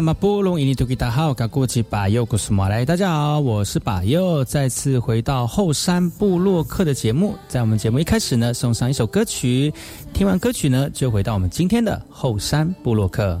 马布隆伊尼图吉达好，噶过去巴尤古斯马来，大家好，我是巴尤，再次回到后山部落客的节目。在我们节目一开始呢，送上一首歌曲，听完歌曲呢，就回到我们今天的后山部落客。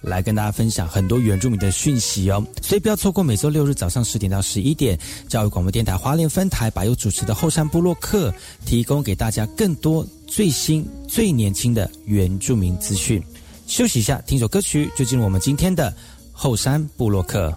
来跟大家分享很多原住民的讯息哦，所以不要错过每周六日早上十点到十一点，教育广播电台花莲分台把有主持的后山部落客，提供给大家更多最新最年轻的原住民资讯。休息一下，听首歌曲，就进入我们今天的后山部落客。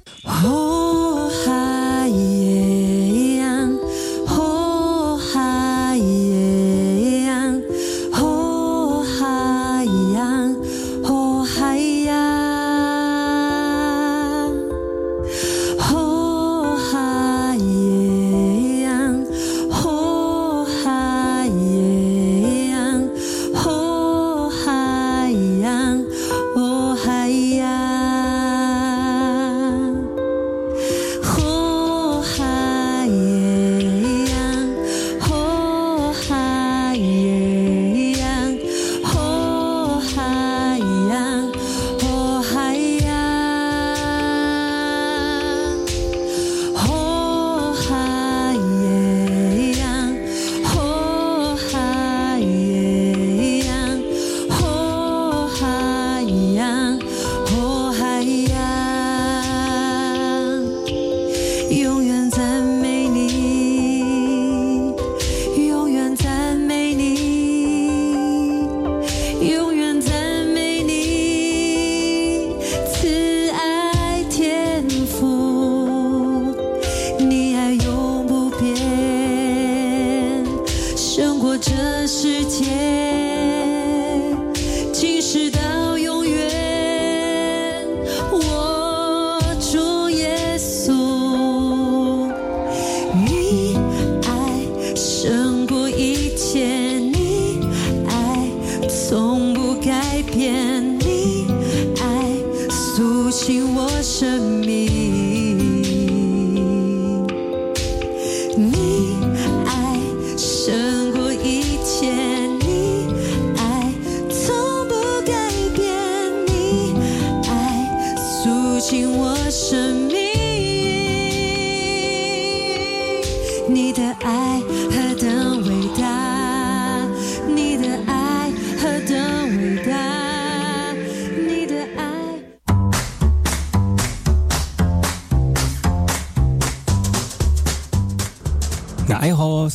爱永不变，胜过这世界，即使到永远。我主耶稣，你爱胜过一切，你爱从不改变，你爱苏醒我生命。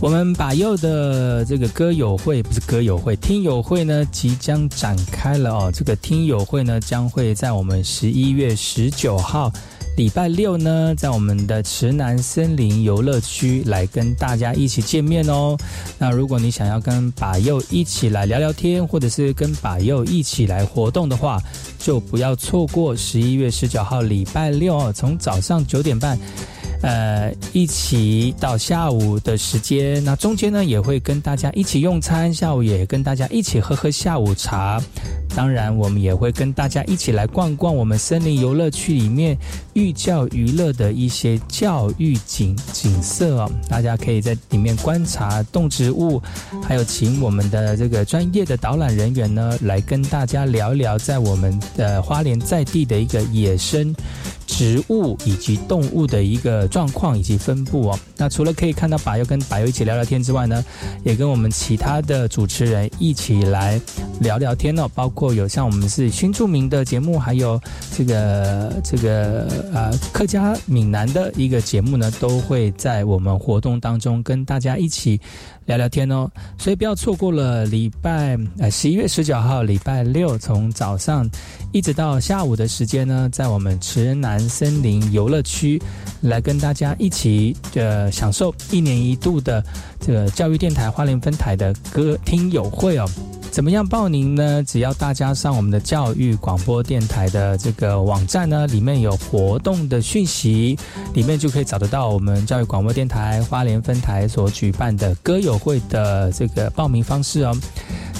我们把右的这个歌友会不是歌友会，听友会呢即将展开了哦。这个听友会呢将会在我们十一月十九号礼拜六呢，在我们的池南森林游乐区来跟大家一起见面哦。那如果你想要跟把右一起来聊聊天，或者是跟把右一起来活动的话，就不要错过十一月十九号礼拜六哦，从早上九点半。呃，一起到下午的时间，那中间呢也会跟大家一起用餐，下午也跟大家一起喝喝下午茶。当然，我们也会跟大家一起来逛逛我们森林游乐区里面寓教于乐的一些教育景景色。大家可以在里面观察动植物，还有请我们的这个专业的导览人员呢来跟大家聊一聊在我们的花莲在地的一个野生。植物以及动物的一个状况以及分布哦。那除了可以看到柏油跟柏油一起聊聊天之外呢，也跟我们其他的主持人一起来聊聊天哦。包括有像我们是新著名的节目，还有这个这个呃客家闽南的一个节目呢，都会在我们活动当中跟大家一起聊聊天哦。所以不要错过了礼拜呃十一月十九号礼拜六从早上一直到下午的时间呢，在我们池南森林游乐区来跟大家一起呃享受一年一度的这个教育电台花莲分台的歌听友会哦。怎么样报名呢？只要大家上我们的教育广播电台的这个网站呢，里面有活动的讯息，里面就可以找得到我们教育广播电台花莲分台所举办的歌友会的这个报名方式哦。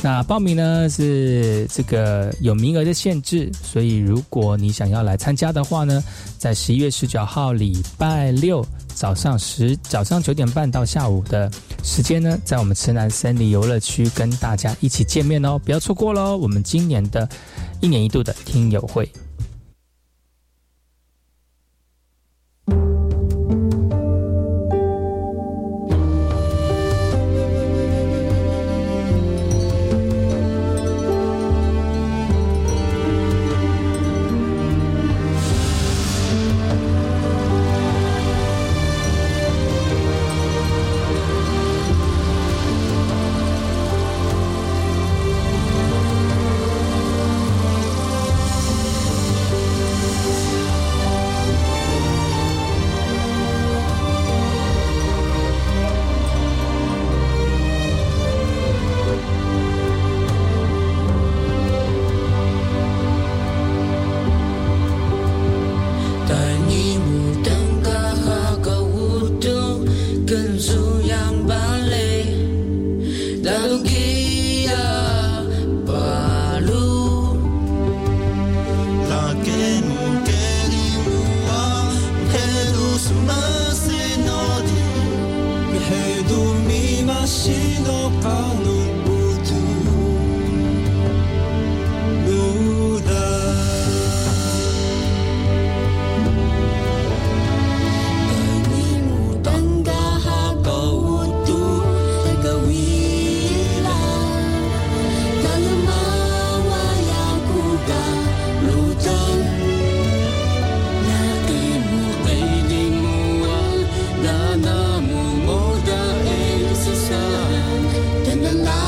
那报名呢是这个有名额的限制，所以如果你想要来参加的话呢，在十一月十九号礼拜六早上十早上九点半到下午的时间呢，在我们池南森林游乐区跟大家一起见面哦，不要错过喽！我们今年的一年一度的听友会。the night.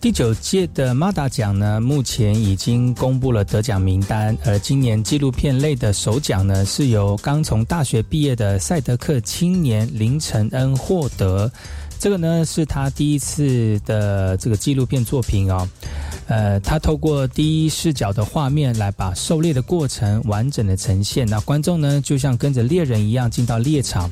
第九届的马达奖呢，目前已经公布了得奖名单，而今年纪录片类的首奖呢，是由刚从大学毕业的赛德克青年林承恩获得。这个呢，是他第一次的这个纪录片作品哦。呃，他透过第一视角的画面来把狩猎的过程完整的呈现，那观众呢，就像跟着猎人一样进到猎场。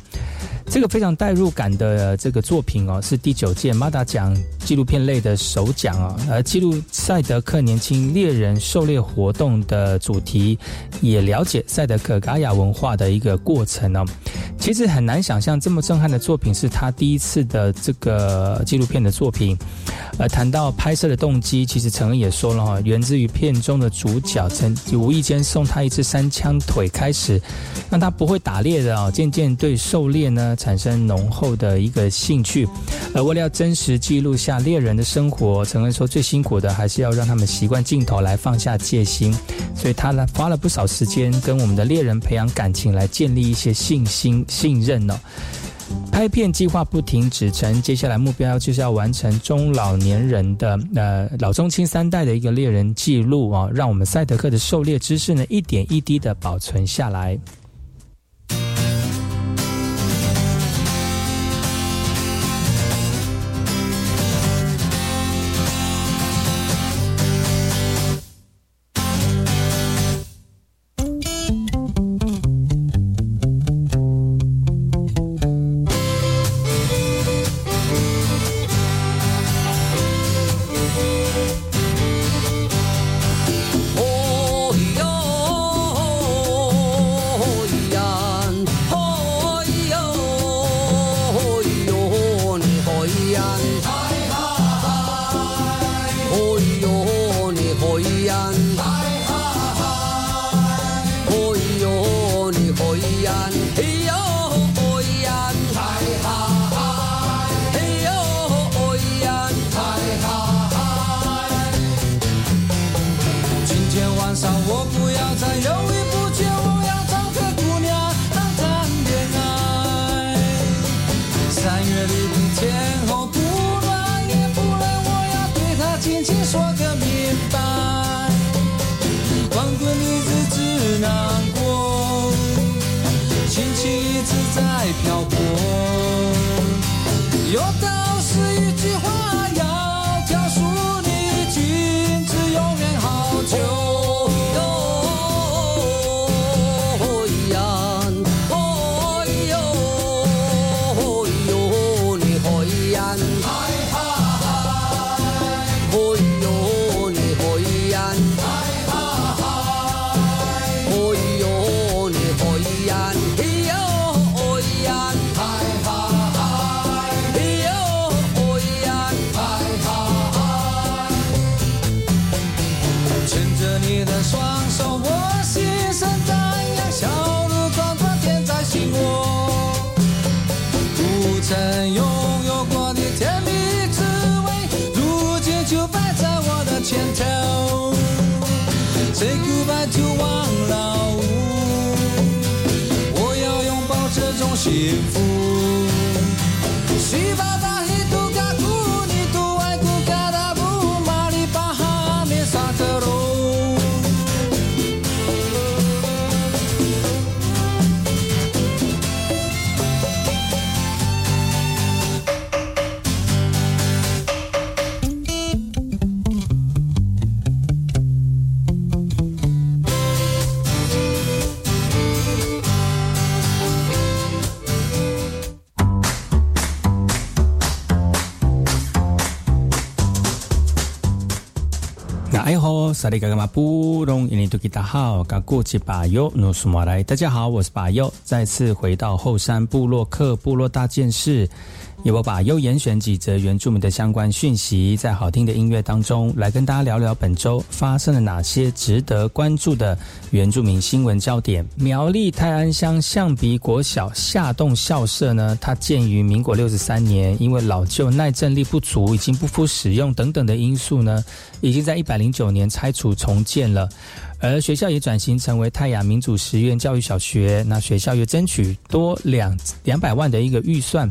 这个非常代入感的这个作品哦，是第九届马达奖纪录片类的首奖啊。而记录赛德克年轻猎人狩猎活动的主题，也了解赛德克嘎雅文化的一个过程哦。其实很难想象这么震撼的作品是他第一次的这个纪录片的作品。而谈到拍摄的动机，其实陈恩也说了哈，源自于片中的主角曾无意间送他一只三枪腿开始，让他不会打猎的啊，渐渐对狩猎呢产生浓厚的一个兴趣。而为了要真实记录下猎人的生活，陈恩说最辛苦的还是要让他们习惯镜头来放下戒心，所以他呢花了不少时间跟我们的猎人培养感情，来建立一些信心信任呢。拍片计划不停止，成接下来目标就是要完成中老年人的呃老中青三代的一个猎人记录啊，让我们赛德克的狩猎知识呢一点一滴的保存下来。say goodbye to one love，我要拥抱这种幸福。大家好萨利嘎嘎马布隆印尼多吉达好，嘎过吉巴尤努苏马来。大家好，我是巴尤，再次回到后山部落克部落大件事。也我把又严选几则原住民的相关讯息，在好听的音乐当中来跟大家聊聊本周发生了哪些值得关注的原住民新闻焦点。苗栗泰安乡象鼻国小下洞校舍呢，它建于民国六十三年，因为老旧耐震力不足，已经不敷使用等等的因素呢，已经在一百零九年拆除重建了。而学校也转型成为泰雅民主实验教育小学，那学校又争取多两两百万的一个预算。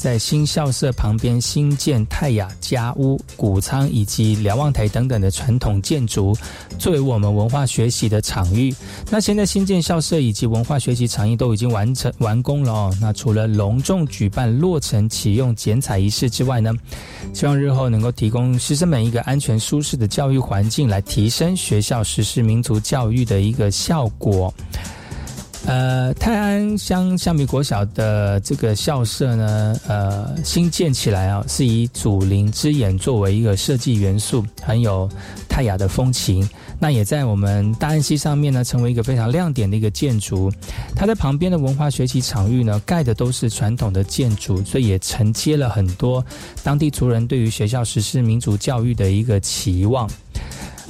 在新校舍旁边新建泰雅家屋、谷仓以及瞭望台等等的传统建筑，作为我们文化学习的场域。那现在新建校舍以及文化学习场域都已经完成完工了哦。那除了隆重举办落成启用剪彩仪式之外呢，希望日后能够提供师生们一个安全舒适的教育环境，来提升学校实施民族教育的一个效果。呃，泰安乡象鼻国小的这个校舍呢，呃，新建起来啊，是以祖灵之眼作为一个设计元素，很有泰雅的风情。那也在我们大安溪上面呢，成为一个非常亮点的一个建筑。它在旁边的文化学习场域呢，盖的都是传统的建筑，所以也承接了很多当地族人对于学校实施民族教育的一个期望。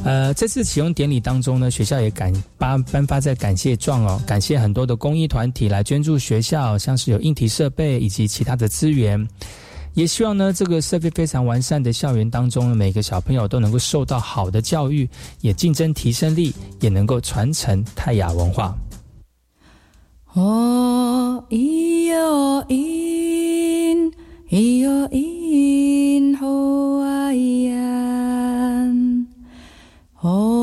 呃，这次启用典礼当中呢，学校也感颁颁发在感谢状哦，感谢很多的公益团体来捐助学校，像是有硬体设备以及其他的资源，也希望呢这个设备非常完善的校园当中，每个小朋友都能够受到好的教育，也竞争提升力，也能够传承泰雅文化。哦，咿哟咿，咿哟咿，哦，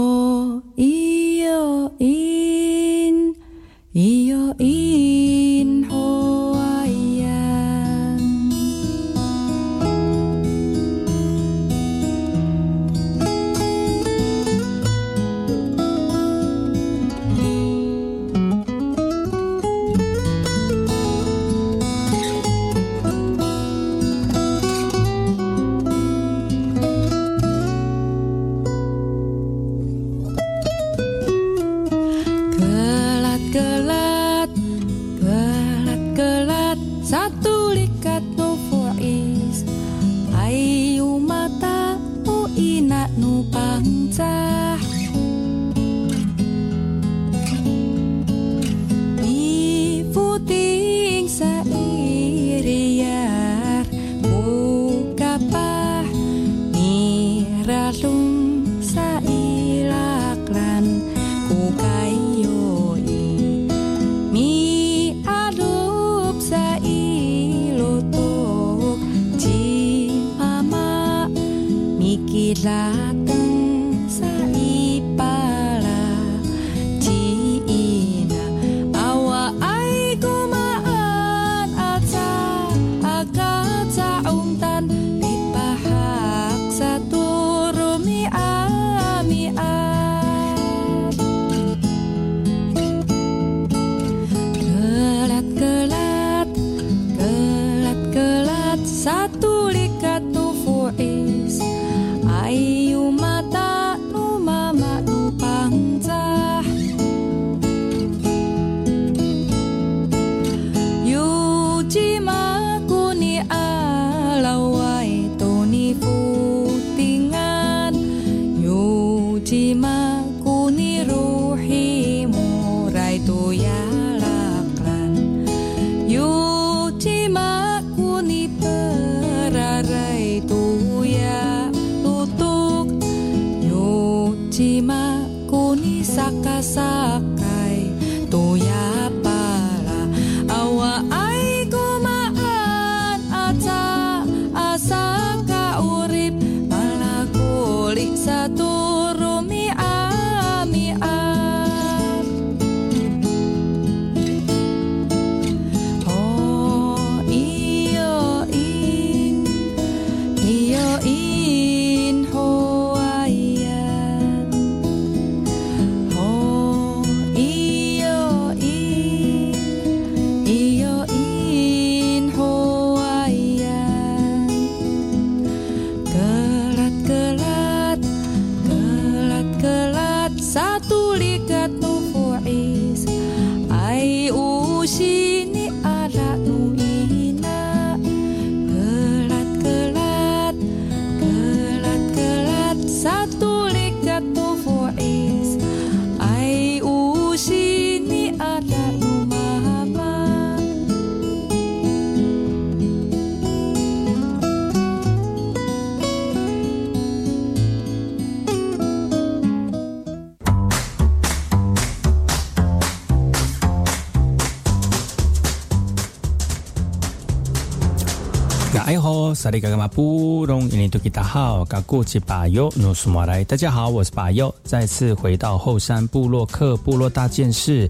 萨利嘎嘎马布隆，伊尼图吉达好，嘎古吉巴尤努苏马来。大家好，我是巴尤，再次回到后山部落客部落大件事，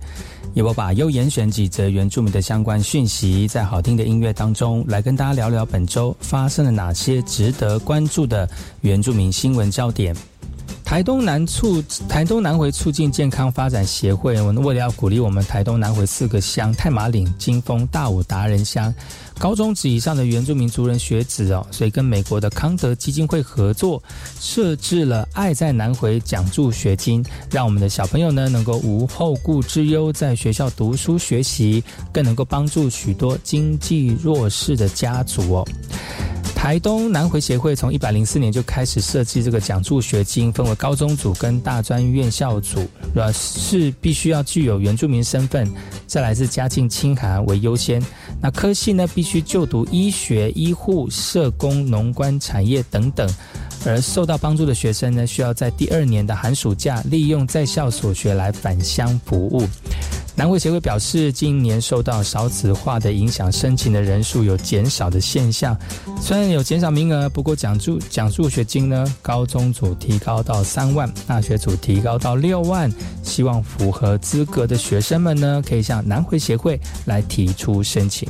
由我把优严选几则原住民的相关讯息，在好听的音乐当中，来跟大家聊聊本周发生了哪些值得关注的原住民新闻焦点。台东南促台东南回促进健康发展协会，我们为了要鼓励我们台东南回四个乡太马岭、金峰、大武达人乡高中职以上的原住民族人学子哦，所以跟美国的康德基金会合作，设置了“爱在南回”奖助学金，让我们的小朋友呢能够无后顾之忧，在学校读书学习，更能够帮助许多经济弱势的家族哦。台东南回协会从一百零四年就开始设计这个奖助学金，分为高中组跟大专院校组，是必须要具有原住民身份，再来是家境清寒为优先。那科系呢，必须就读医学、医护、社工、农官产业等等。而受到帮助的学生呢，需要在第二年的寒暑假利用在校所学来返乡服务。南回协会表示，今年受到少子化的影响，申请的人数有减少的现象。虽然有减少名额，不过奖助奖助学金呢，高中组提高到三万，大学组提高到六万。希望符合资格的学生们呢，可以向南回协会来提出申请。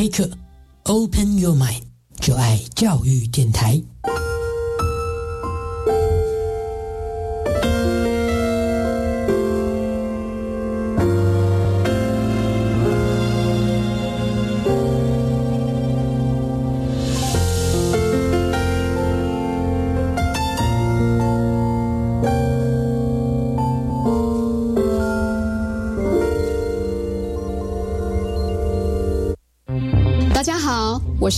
Take open your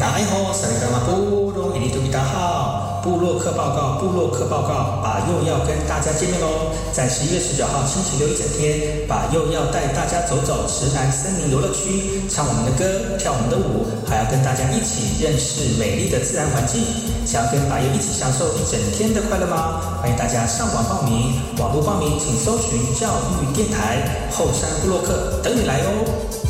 大家好，萨利格马布隆，印尼多吉达好，布洛克报告，布洛克报告，把又要跟大家见面喽！在十一月十九号星期六一整天，把又要带大家走走池南森林游乐区，唱我们的歌，跳我们的舞，还要跟大家一起认识美丽的自然环境。想要跟把友一起享受一整天的快乐吗？欢迎大家上网报名，网络报名请搜寻教育电台后山布洛克，等你来哦。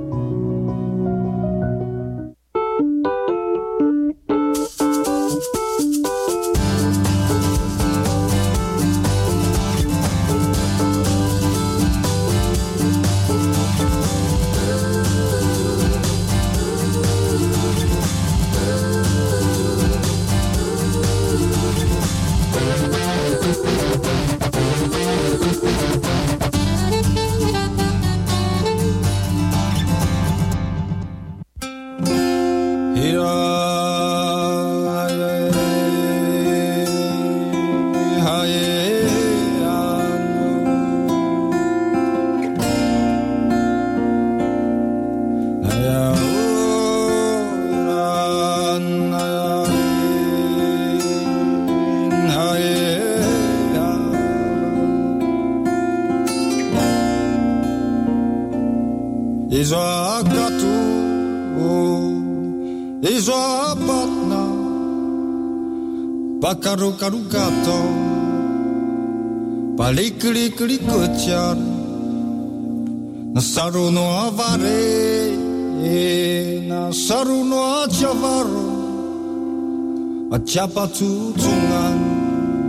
karu karu gato Palikli-kli kuchar Nasaru no avare. Nasaru no achavaro Acapatu tungan.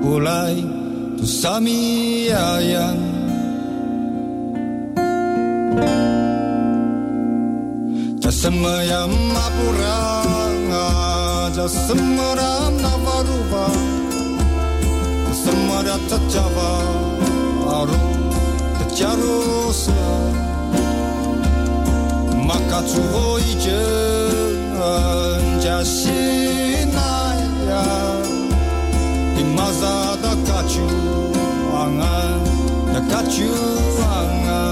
Bulai tu sami ayang Jasemayam apurang Jasemeram nawa Aruba Semada Tatjava Aru Tatjarosa Makatsuho Ije. Jashinaya Imazada Kachu Angan Kachu Angan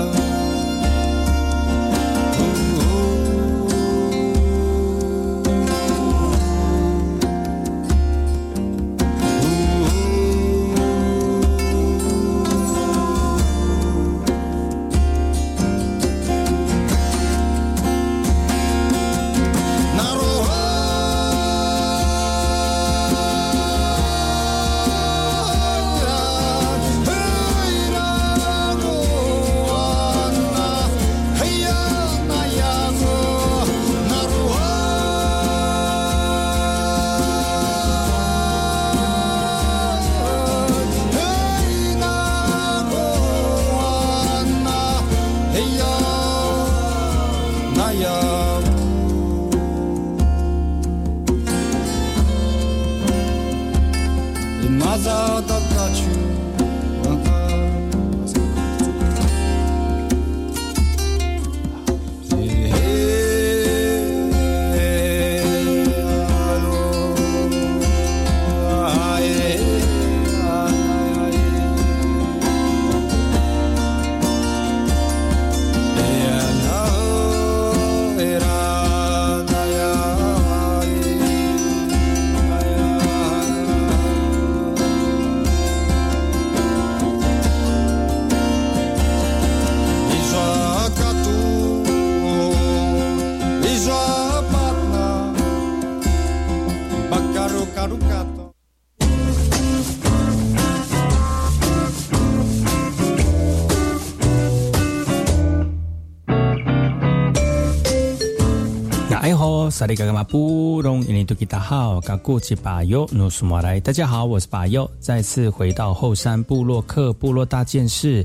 萨利嘎嘎马布隆，印尼多吉达好，嘎古吉巴尤努苏马来，大家好，我是巴尤，再次回到后山部落克部落大件事，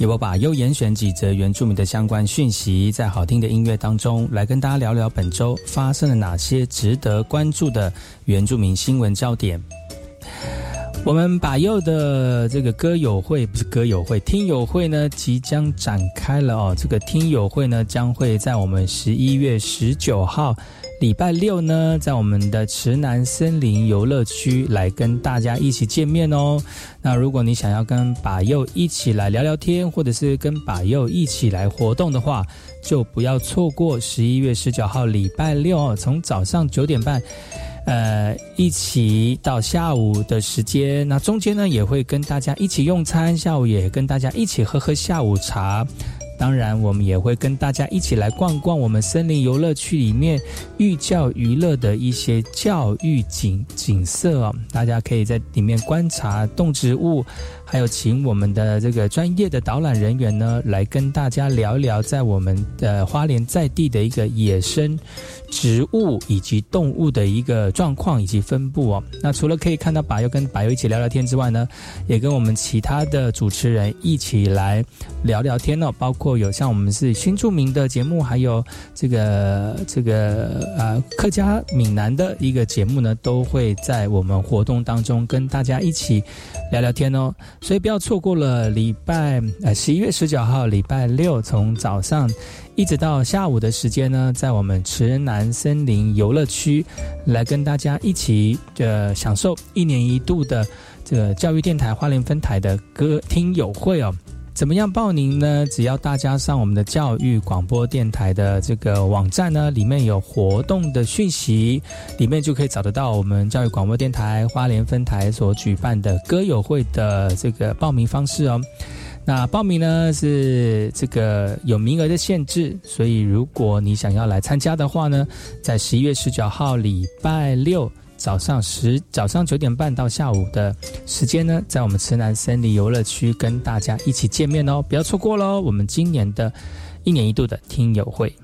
也我把优严选几则原住民的相关讯息，在好听的音乐当中来跟大家聊聊本周发生了哪些值得关注的原住民新闻焦点。我们把右的这个歌友会不是歌友会，听友会呢即将展开了哦。这个听友会呢将会在我们十一月十九号礼拜六呢，在我们的池南森林游乐区来跟大家一起见面哦。那如果你想要跟把右一起来聊聊天，或者是跟把右一起来活动的话，就不要错过十一月十九号礼拜六哦，从早上九点半。呃，一起到下午的时间，那中间呢也会跟大家一起用餐，下午也跟大家一起喝喝下午茶。当然，我们也会跟大家一起来逛逛我们森林游乐区里面寓教于乐的一些教育景景色。大家可以在里面观察动植物，还有请我们的这个专业的导览人员呢来跟大家聊一聊在我们的花莲在地的一个野生。植物以及动物的一个状况以及分布哦。那除了可以看到柏油跟柏油一起聊聊天之外呢，也跟我们其他的主持人一起来聊聊天哦。包括有像我们是新著名的节目，还有这个这个呃客家闽南的一个节目呢，都会在我们活动当中跟大家一起聊聊天哦。所以不要错过了礼拜呃十一月十九号礼拜六从早上。一直到下午的时间呢，在我们池南森林游乐区，来跟大家一起呃享受一年一度的这个教育电台花莲分台的歌听友会哦。怎么样报名呢？只要大家上我们的教育广播电台的这个网站呢，里面有活动的讯息，里面就可以找得到我们教育广播电台花莲分台所举办的歌友会的这个报名方式哦。那报名呢是这个有名额的限制，所以如果你想要来参加的话呢，在十一月十九号礼拜六早上十早上九点半到下午的时间呢，在我们池南森林游乐区跟大家一起见面哦，不要错过喽！我们今年的一年一度的听友会。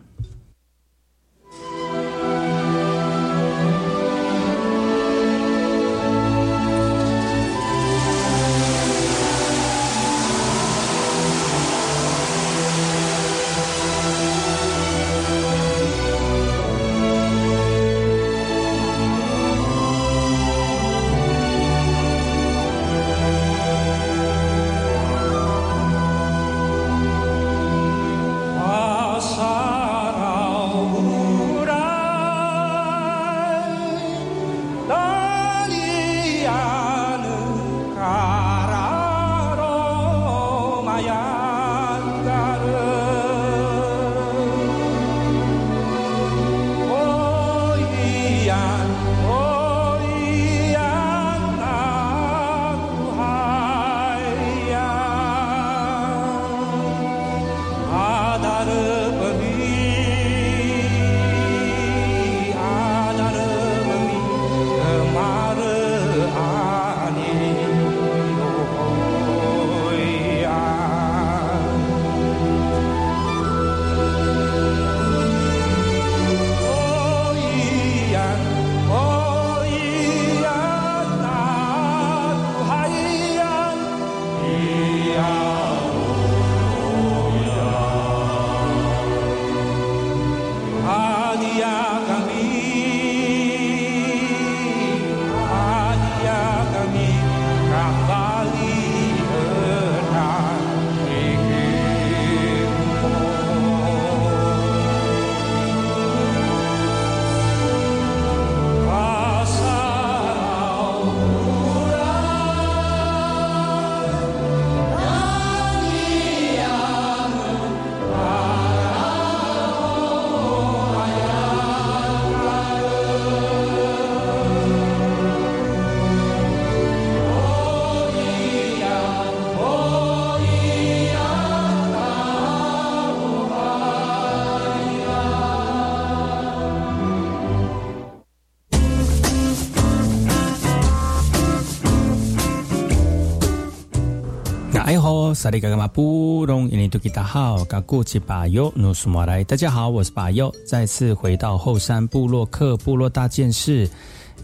萨利嘎嘎马布隆印尼多吉达好，嘎古吉巴尤努苏马来，大家好，我是巴尤，再次回到后山部落克部落大件事，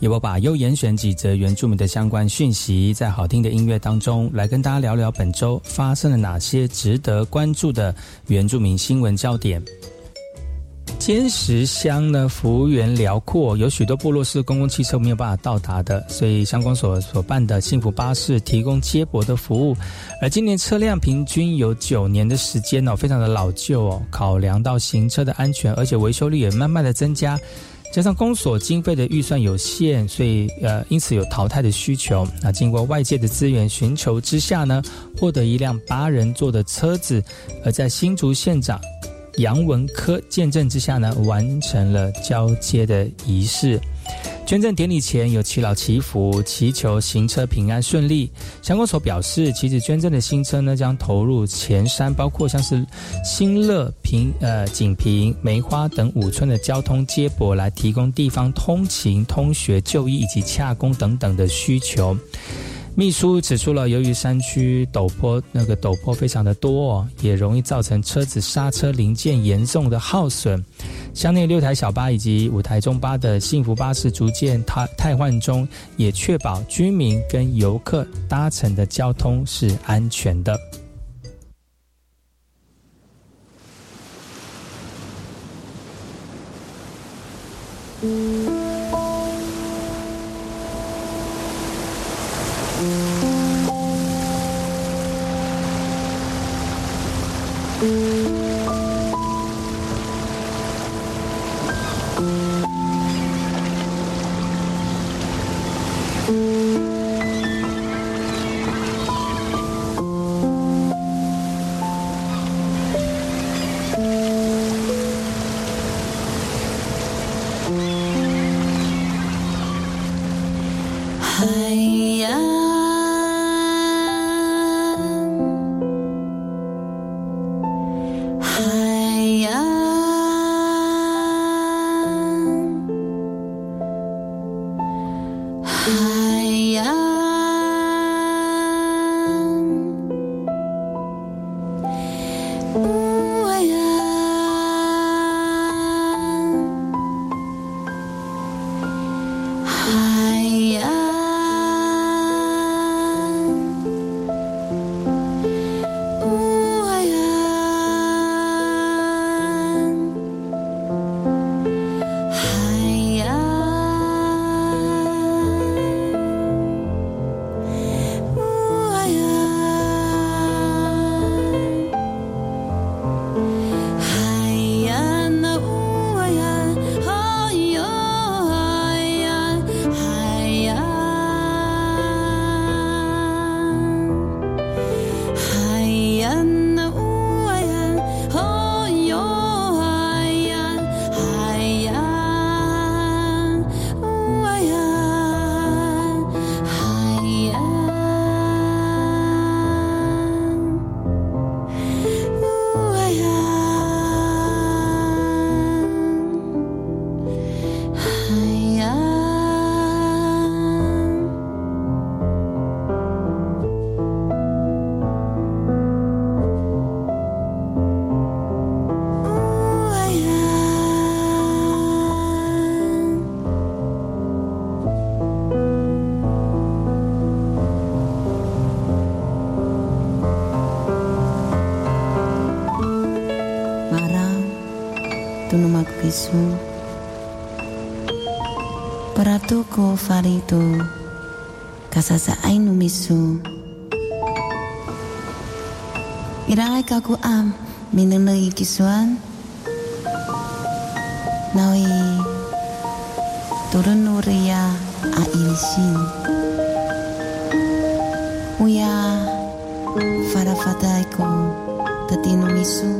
由我把优严选几则原住民的相关讯息，在好听的音乐当中来跟大家聊聊本周发生了哪些值得关注的原住民新闻焦点。坚石乡呢，幅员辽阔，有许多部落是公共汽车没有办法到达的，所以乡公所所办的幸福巴士提供接驳的服务。而今年车辆平均有九年的时间哦，非常的老旧哦。考量到行车的安全，而且维修率也慢慢的增加，加上公所经费的预算有限，所以呃，因此有淘汰的需求。那经过外界的资源寻求之下呢，获得一辆八人座的车子，而在新竹县长。杨文科见证之下呢，完成了交接的仪式。捐赠典礼前有祈老祈福，祈求行车平安顺利。相关所表示，其实捐赠的新车呢，将投入前山，包括像是新乐平、呃锦屏、梅花等五村的交通接驳，来提供地方通勤、通学、就医以及洽工等等的需求。秘书指出了，由于山区陡坡，那个陡坡非常的多，也容易造成车子刹车零件严重的耗损。乡内六台小巴以及五台中巴的幸福巴士逐渐汰汰换中，也确保居民跟游客搭乘的交通是安全的。Yesu Paratu ko farito Kasasa ainu misu. Kaku am Minenei kisuan. Nawi Turun nuria a ilsin Uya Farafatai ko Tatino misu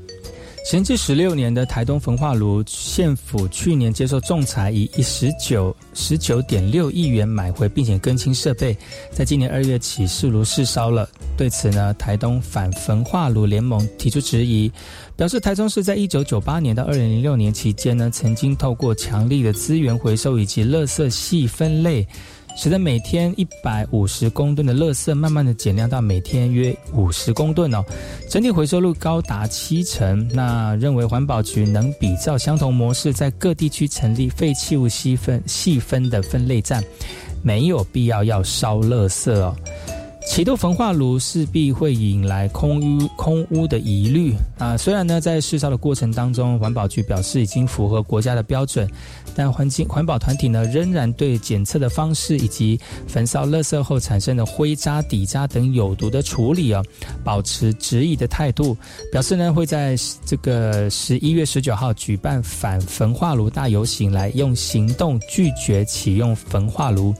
闲置十六年的台东焚化炉县府去年接受仲裁，以一十九十九点六亿元买回，并且更新设备，在今年二月起试炉试烧了。对此呢，台东反焚化炉联盟提出质疑，表示台中市在一九九八年到二零零六年期间呢，曾经透过强力的资源回收以及垃圾细分类。使得每天一百五十公吨的垃圾慢慢的减量到每天约五十公吨哦，整体回收率高达七成。那认为环保局能比照相同模式，在各地区成立废弃物细分细分的分类站，没有必要要烧垃圾哦。启动焚化炉势必会引来空污空污的疑虑啊！虽然呢，在试烧的过程当中，环保局表示已经符合国家的标准，但环境环保团体呢，仍然对检测的方式以及焚烧垃圾后产生的灰渣、底渣等有毒的处理啊，保持质疑的态度，表示呢，会在这个十一月十九号举办反焚化炉大游行，来用行动拒绝启用焚化炉。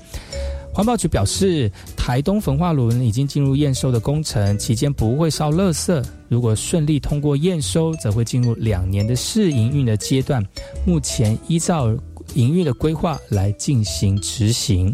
环保局表示，台东焚化炉已经进入验收的工程，期间不会烧垃圾。如果顺利通过验收，则会进入两年的试营运的阶段。目前依照营运的规划来进行执行。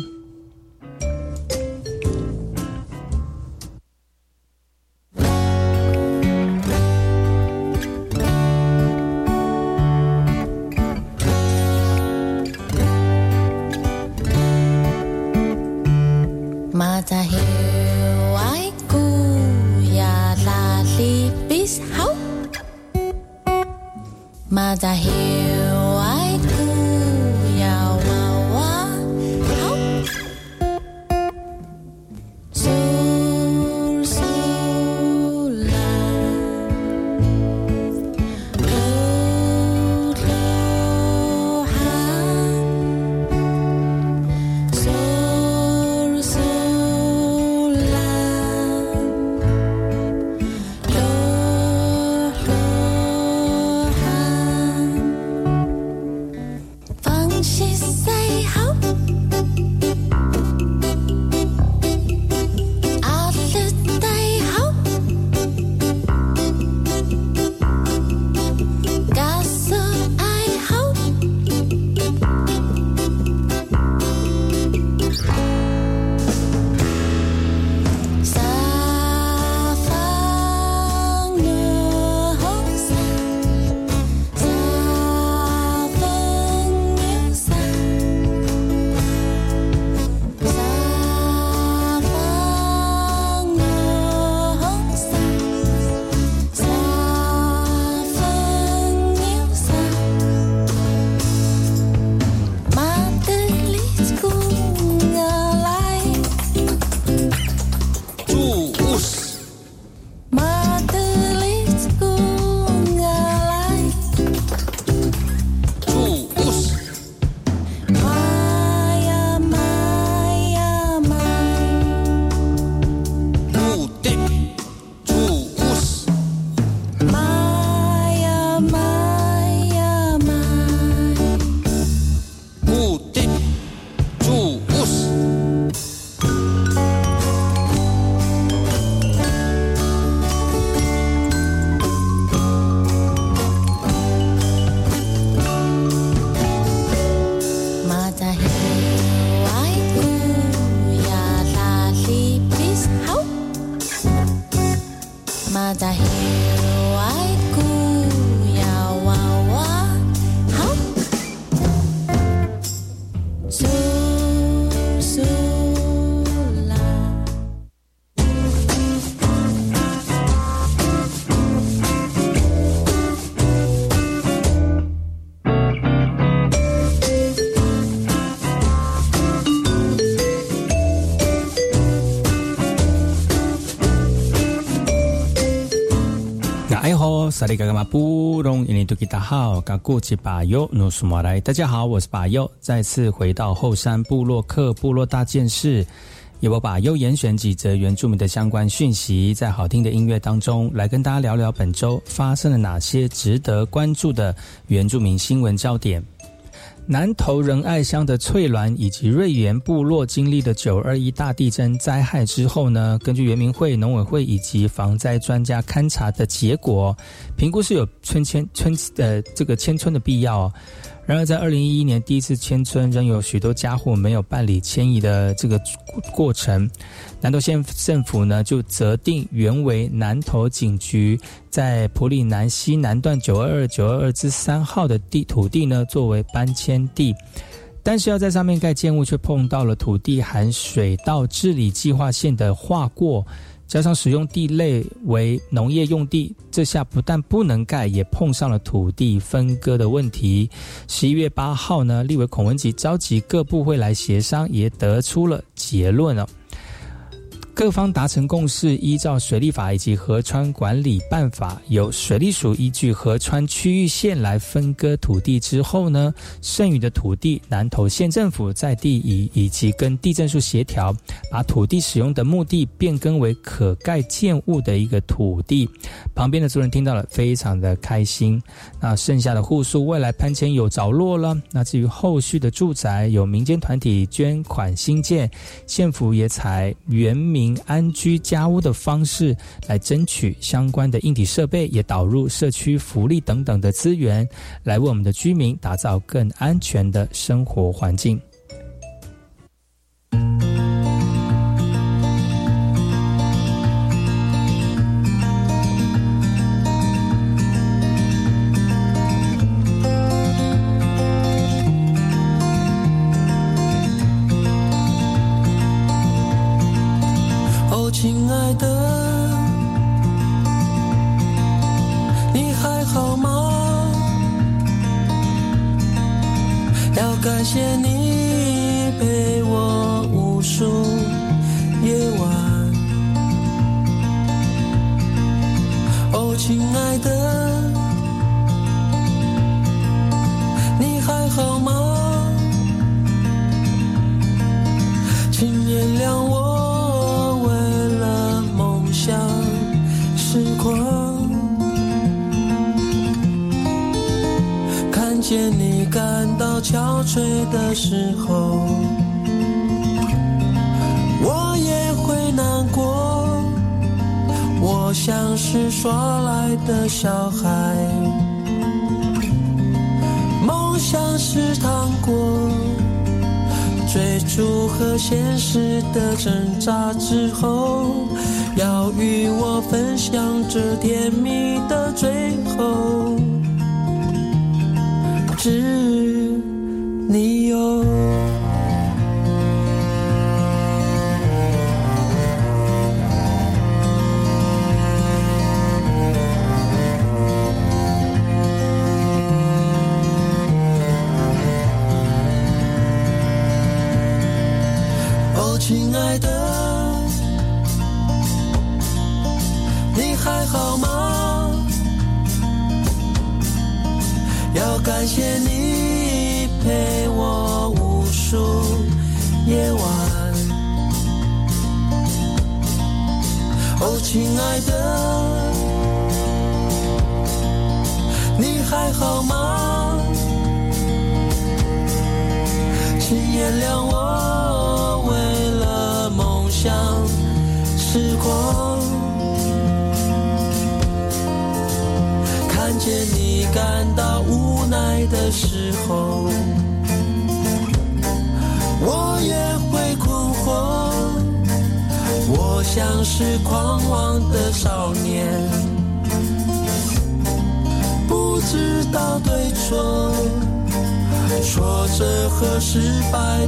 萨利嘎嘎马布隆印尼多吉达好，嘎古吉巴尤努苏马来，大家好，我是巴尤，再次回到后山部落客部落大件事，由我把优严选几则原住民的相关讯息，在好听的音乐当中来跟大家聊聊本周发生了哪些值得关注的原住民新闻焦点。南投仁爱乡的翠峦以及瑞园部落经历的九二一大地震灾害之后呢，根据原民会、农委会以及防灾专家勘察的结果，评估是有村迁村呃这个迁村的必要。然而，在二零一一年第一次迁村，仍有许多家户没有办理迁移的这个过程。南投县政府呢，就责定原为南投警局在埔里南西南段九二二九二二之三号的地土地呢，作为搬迁地，但是要在上面盖建物，却碰到了土地含水稻治理计划线的划过。加上使用地类为农业用地，这下不但不能盖，也碰上了土地分割的问题。十一月八号呢，立委孔文吉召集各部会来协商，也得出了结论了。各方达成共识，依照水利法以及河川管理办法，由水利署依据河川区域线来分割土地之后呢，剩余的土地，南投县政府在地以以及跟地震署协调，把土地使用的目的变更为可盖建物的一个土地。旁边的族人听到了，非常的开心。那剩下的户数未来搬迁有着落了。那至于后续的住宅，有民间团体捐款新建，县府也采原民。安居家屋的方式来争取相关的硬体设备，也导入社区福利等等的资源，来为我们的居民打造更安全的生活环境。我像是耍赖的小孩，梦想是糖果。追逐和现实的挣扎之后，要与我分享这甜蜜的最后，只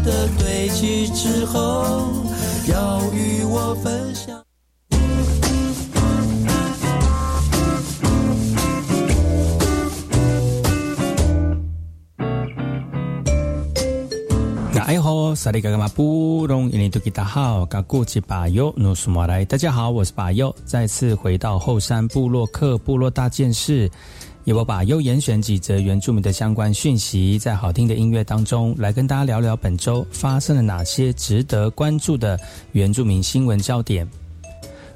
的堆积之后，要与我分享。那哎吼，萨利嘎嘎马布隆，印尼多吉达好，嘎古吉巴尤努苏马来，大家好，我是巴尤，再次回到后山部落克部落大件事，也我把优严选几则原住民的相关讯息，在好听的音乐当中来跟大家聊聊本周发生了哪些值得关注的原住民新闻焦点。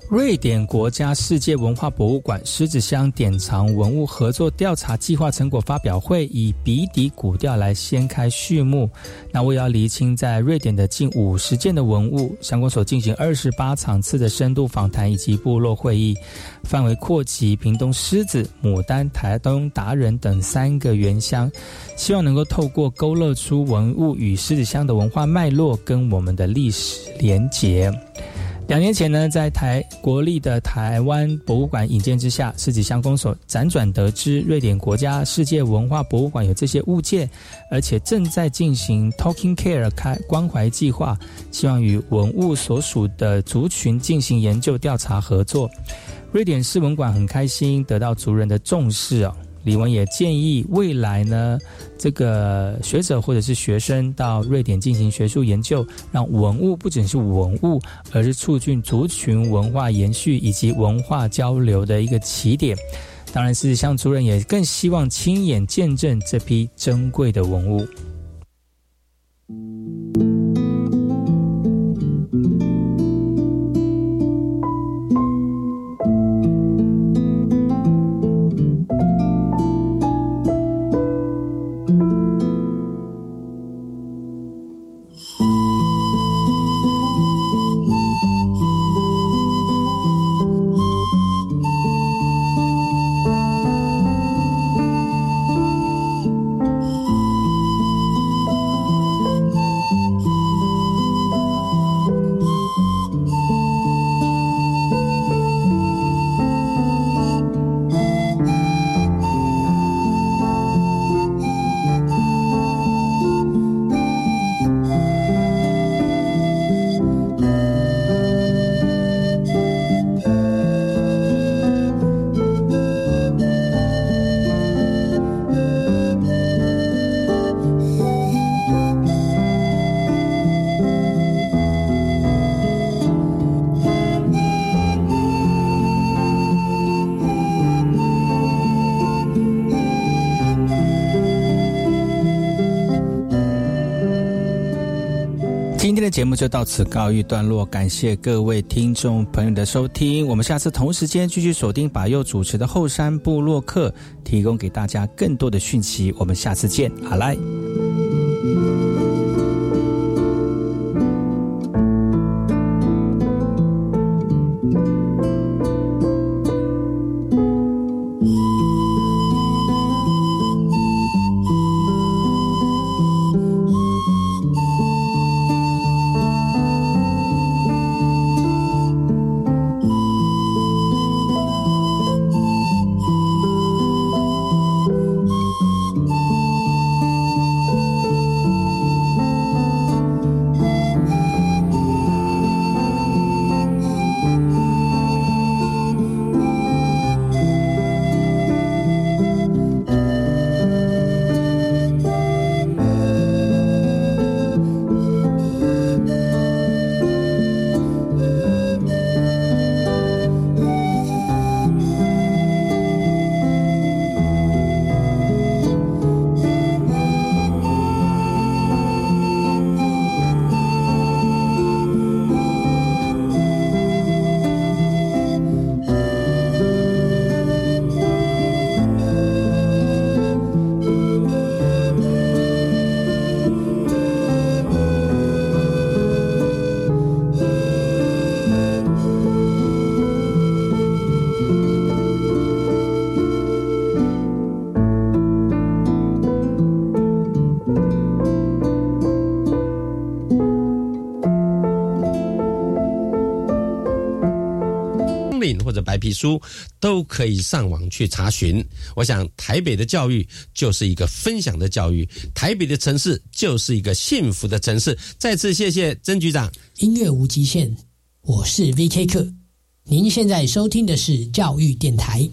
瑞典国家世界文化博物馆狮子乡典藏文物合作调查计划成果发表会以鼻底古调来掀开序幕。那为要厘清在瑞典的近五十件的文物，相关所进行二十八场次的深度访谈以及部落会议，范围扩及屏东狮子、牡丹、台东达人等三个原乡，希望能够透过勾勒出文物与狮子乡的文化脉络跟我们的历史连结。两年前呢，在台国立的台湾博物馆引荐之下，狮子乡公所辗转得知，瑞典国家世界文化博物馆有这些物件，而且正在进行 Talking Care 开关怀计划，希望与文物所属的族群进行研究调查合作。瑞典市文馆很开心得到族人的重视哦。李文也建议，未来呢，这个学者或者是学生到瑞典进行学术研究，让文物不仅是文物，而是促进族群文化延续以及文化交流的一个起点。当然是像族人也更希望亲眼见证这批珍贵的文物。节目就到此告一段落，感谢各位听众朋友的收听。我们下次同时间继续锁定把右主持的后山部落客，提供给大家更多的讯息。我们下次见，好来。书都可以上网去查询。我想台北的教育就是一个分享的教育，台北的城市就是一个幸福的城市。再次谢谢曾局长。音乐无极限，我是 V K 课。您现在收听的是教育电台。